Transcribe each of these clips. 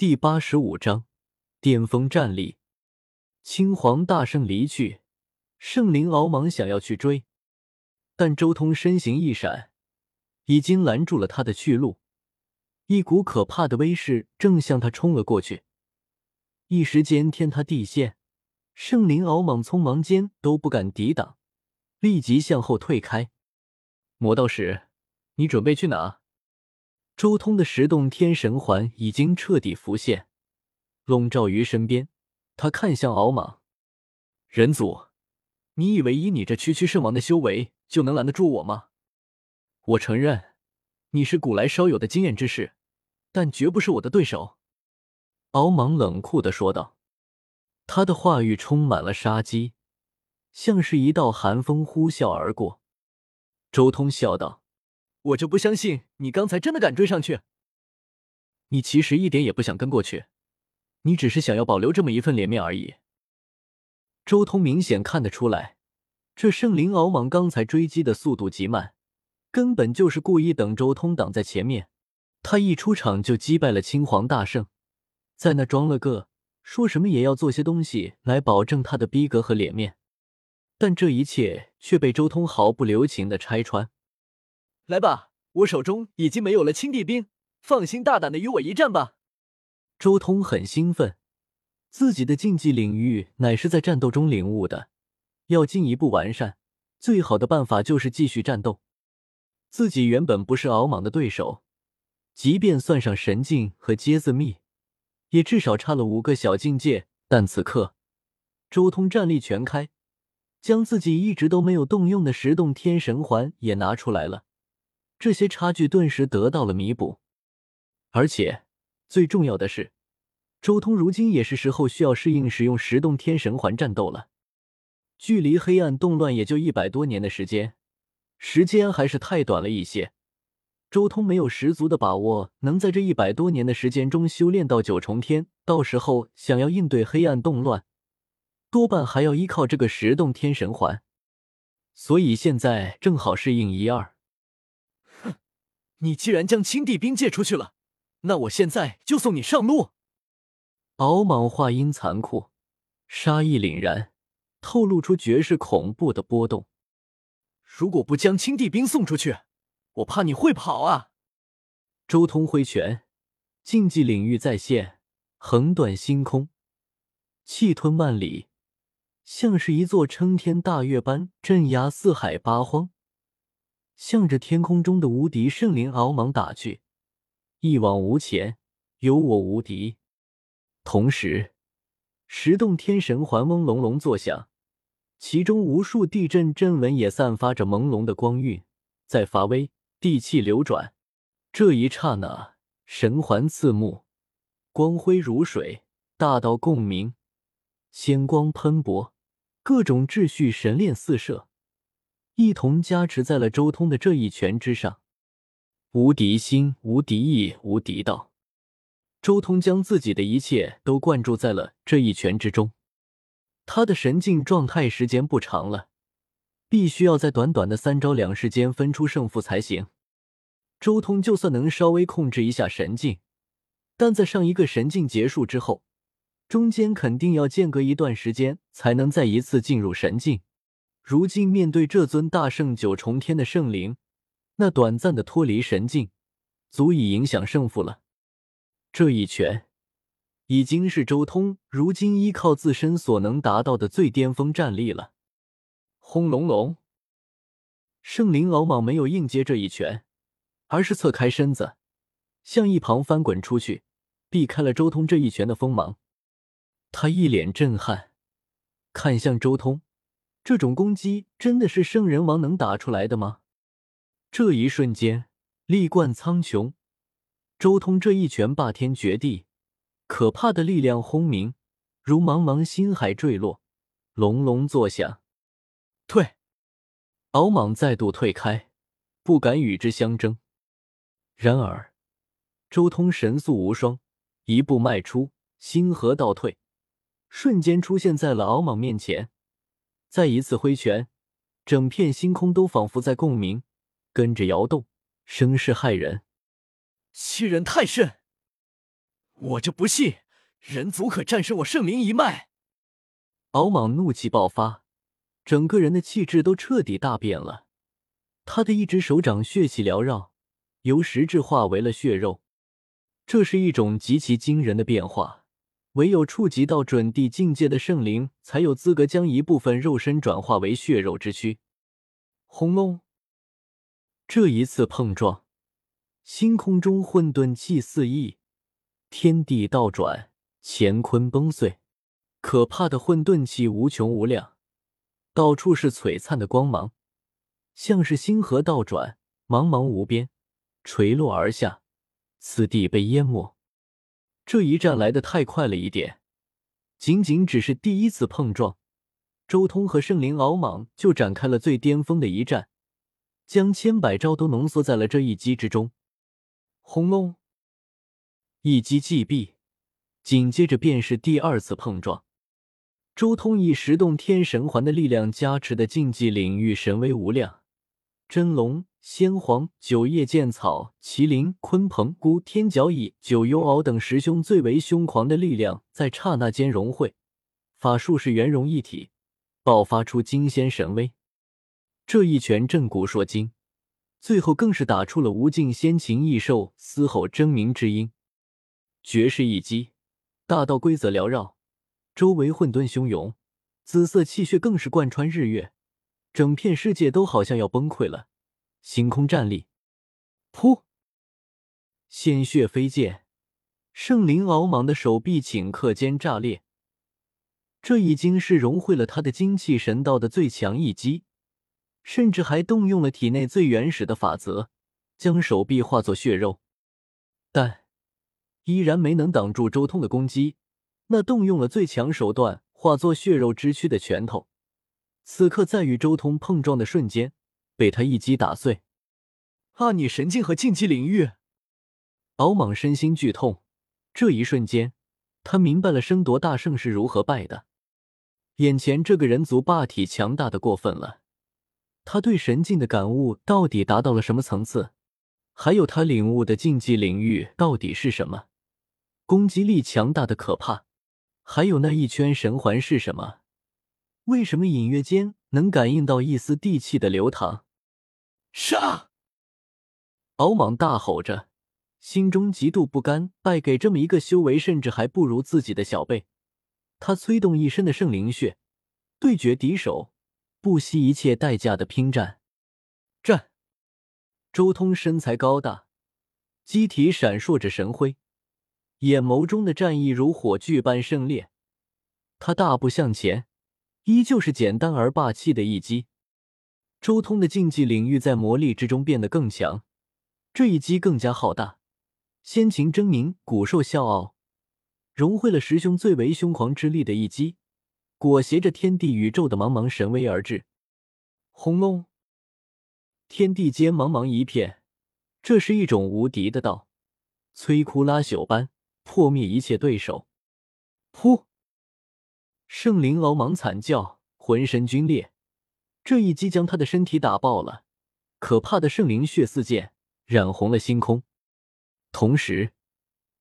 第八十五章巅峰战力。青黄大圣离去，圣灵敖莽想要去追，但周通身形一闪，已经拦住了他的去路。一股可怕的威势正向他冲了过去，一时间天塌地陷。圣灵敖莽匆忙间都不敢抵挡，立即向后退开。魔道士，你准备去哪？周通的十洞天神环已经彻底浮现，笼罩于身边。他看向敖莽，人族，你以为以你这区区圣王的修为就能拦得住我吗？我承认，你是古来少有的经验之士，但绝不是我的对手。敖莽冷酷的说道，他的话语充满了杀机，像是一道寒风呼啸而过。周通笑道。我就不相信你刚才真的敢追上去。你其实一点也不想跟过去，你只是想要保留这么一份脸面而已。周通明显看得出来，这圣灵敖莽刚才追击的速度极慢，根本就是故意等周通挡在前面。他一出场就击败了青黄大圣，在那装了个，说什么也要做些东西来保证他的逼格和脸面。但这一切却被周通毫不留情的拆穿。来吧，我手中已经没有了青帝兵，放心大胆的与我一战吧。周通很兴奋，自己的竞技领域乃是在战斗中领悟的，要进一步完善，最好的办法就是继续战斗。自己原本不是敖莽的对手，即便算上神境和阶字密，也至少差了五个小境界。但此刻，周通战力全开，将自己一直都没有动用的十洞天神环也拿出来了。这些差距顿时得到了弥补，而且最重要的是，周通如今也是时候需要适应使用十洞天神环战斗了。距离黑暗动乱也就一百多年的时间，时间还是太短了一些。周通没有十足的把握能在这一百多年的时间中修炼到九重天，到时候想要应对黑暗动乱，多半还要依靠这个十洞天神环。所以现在正好适应一二。你既然将青帝兵借出去了，那我现在就送你上路。敖莽话音残酷，杀意凛然，透露出绝世恐怖的波动。如果不将青帝兵送出去，我怕你会跑啊！周通挥拳，竞技领域再现，横断星空，气吞万里，像是一座撑天大月般镇压四海八荒。向着天空中的无敌圣灵敖莽打去，一往无前，有我无敌。同时，十洞天神环嗡隆隆作响，其中无数地震阵纹也散发着朦胧的光晕，在发威，地气流转。这一刹那，神环刺目，光辉如水，大道共鸣，仙光喷薄，各种秩序神炼四射。一同加持在了周通的这一拳之上，无敌心、无敌意、无敌道。周通将自己的一切都灌注在了这一拳之中。他的神境状态时间不长了，必须要在短短的三招两式间分出胜负才行。周通就算能稍微控制一下神境，但在上一个神境结束之后，中间肯定要间隔一段时间才能再一次进入神境。如今面对这尊大圣九重天的圣灵，那短暂的脱离神境，足以影响胜负了。这一拳，已经是周通如今依靠自身所能达到的最巅峰战力了。轰隆隆！圣灵敖莽没有硬接这一拳，而是侧开身子，向一旁翻滚出去，避开了周通这一拳的锋芒。他一脸震撼，看向周通。这种攻击真的是圣人王能打出来的吗？这一瞬间，力贯苍穹，周通这一拳霸天绝地，可怕的力量轰鸣，如茫茫星海坠落，隆隆作响。退！敖莽再度退开，不敢与之相争。然而，周通神速无双，一步迈出，星河倒退，瞬间出现在了敖莽面前。再一次挥拳，整片星空都仿佛在共鸣，跟着摇动，声势骇人。欺人太甚！我就不信人族可战胜我圣灵一脉！敖莽怒气爆发，整个人的气质都彻底大变了。他的一只手掌血气缭绕，由实质化为了血肉，这是一种极其惊人的变化。唯有触及到准地境界的圣灵，才有资格将一部分肉身转化为血肉之躯。轰隆！这一次碰撞，星空中混沌气四溢，天地倒转，乾坤崩碎。可怕的混沌气无穷无量，到处是璀璨的光芒，像是星河倒转，茫茫无边，垂落而下，此地被淹没。这一战来的太快了一点，仅仅只是第一次碰撞，周通和圣灵敖莽就展开了最巅峰的一战，将千百招都浓缩在了这一击之中。轰隆！一击既毕，紧接着便是第二次碰撞。周通以十洞天神环的力量加持的禁忌领域神威无量，真龙、仙皇、九叶剑草、麒麟、鲲鹏、孤天角蚁、九幽敖等十兄最为凶狂的力量在刹那间融汇，法术是圆融一体，爆发出惊仙神威。这一拳震古烁今，最后更是打出了无尽仙禽异兽嘶吼争鸣之音。绝世一击，大道规则缭绕。周围混沌汹涌，紫色气血更是贯穿日月，整片世界都好像要崩溃了。星空站立，噗！鲜血飞溅，圣灵敖莽的手臂顷刻间炸裂。这已经是融汇了他的精气神道的最强一击，甚至还动用了体内最原始的法则，将手臂化作血肉，但依然没能挡住周通的攻击。那动用了最强手段，化作血肉之躯的拳头，此刻在与周通碰撞的瞬间，被他一击打碎。啊！你神境和禁忌领域，敖莽身心剧痛。这一瞬间，他明白了争夺大圣是如何败的。眼前这个人族霸体强大的过分了，他对神境的感悟到底达到了什么层次？还有他领悟的禁忌领域到底是什么？攻击力强大的可怕。还有那一圈神环是什么？为什么隐约间能感应到一丝地气的流淌？杀！敖莽大吼着，心中极度不甘，败给这么一个修为甚至还不如自己的小辈。他催动一身的圣灵血，对决敌手，不惜一切代价的拼战。战！周通身材高大，机体闪烁着神辉。眼眸中的战意如火炬般盛烈，他大步向前，依旧是简单而霸气的一击。周通的禁忌领域在魔力之中变得更强，这一击更加浩大，仙禽狰鸣，古兽笑傲，融汇了十凶最为凶狂之力的一击，裹挟着天地宇宙的茫茫神威而至。轰隆！天地间茫茫一片，这是一种无敌的道，摧枯拉朽般。破灭一切对手！噗！圣灵敖莽惨叫，浑身皲裂。这一击将他的身体打爆了，可怕的圣灵血四溅，染红了星空。同时，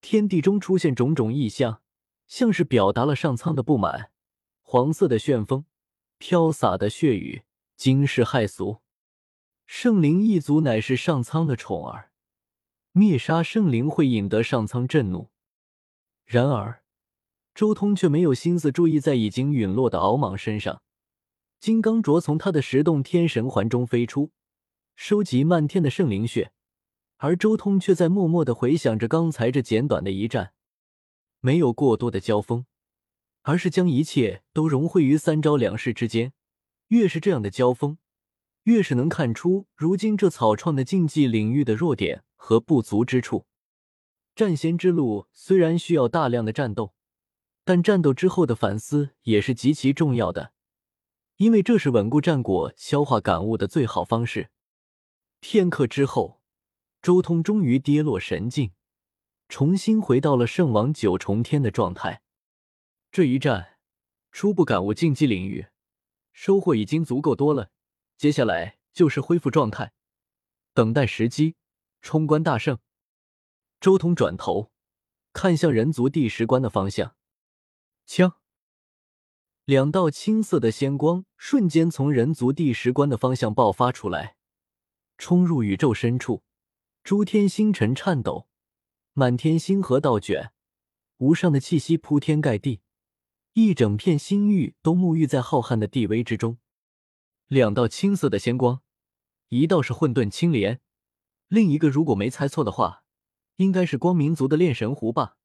天地中出现种种异象，像是表达了上苍的不满。黄色的旋风，飘洒的血雨，惊世骇俗。圣灵一族乃是上苍的宠儿，灭杀圣灵会引得上苍震怒。然而，周通却没有心思注意在已经陨落的敖莽身上。金刚镯从他的十洞天神环中飞出，收集漫天的圣灵血，而周通却在默默的回想着刚才这简短的一战，没有过多的交锋，而是将一切都融汇于三招两式之间。越是这样的交锋，越是能看出如今这草创的竞技领域的弱点和不足之处。战仙之路虽然需要大量的战斗，但战斗之后的反思也是极其重要的，因为这是稳固战果、消化感悟的最好方式。片刻之后，周通终于跌落神境，重新回到了圣王九重天的状态。这一战，初步感悟竞技领域，收获已经足够多了。接下来就是恢复状态，等待时机，冲关大胜。周通转头，看向人族第十关的方向。枪，两道青色的仙光瞬间从人族第十关的方向爆发出来，冲入宇宙深处。诸天星辰颤抖，满天星河倒卷，无上的气息铺天盖地，一整片星域都沐浴在浩瀚的地威之中。两道青色的仙光，一道是混沌青莲，另一个如果没猜错的话，应该是光明族的炼神壶吧。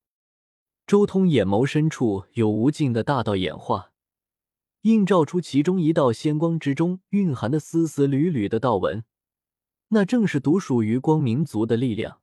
周通眼眸深处有无尽的大道演化，映照出其中一道仙光之中蕴含的丝丝缕缕的道纹。那正是独属于光明族的力量。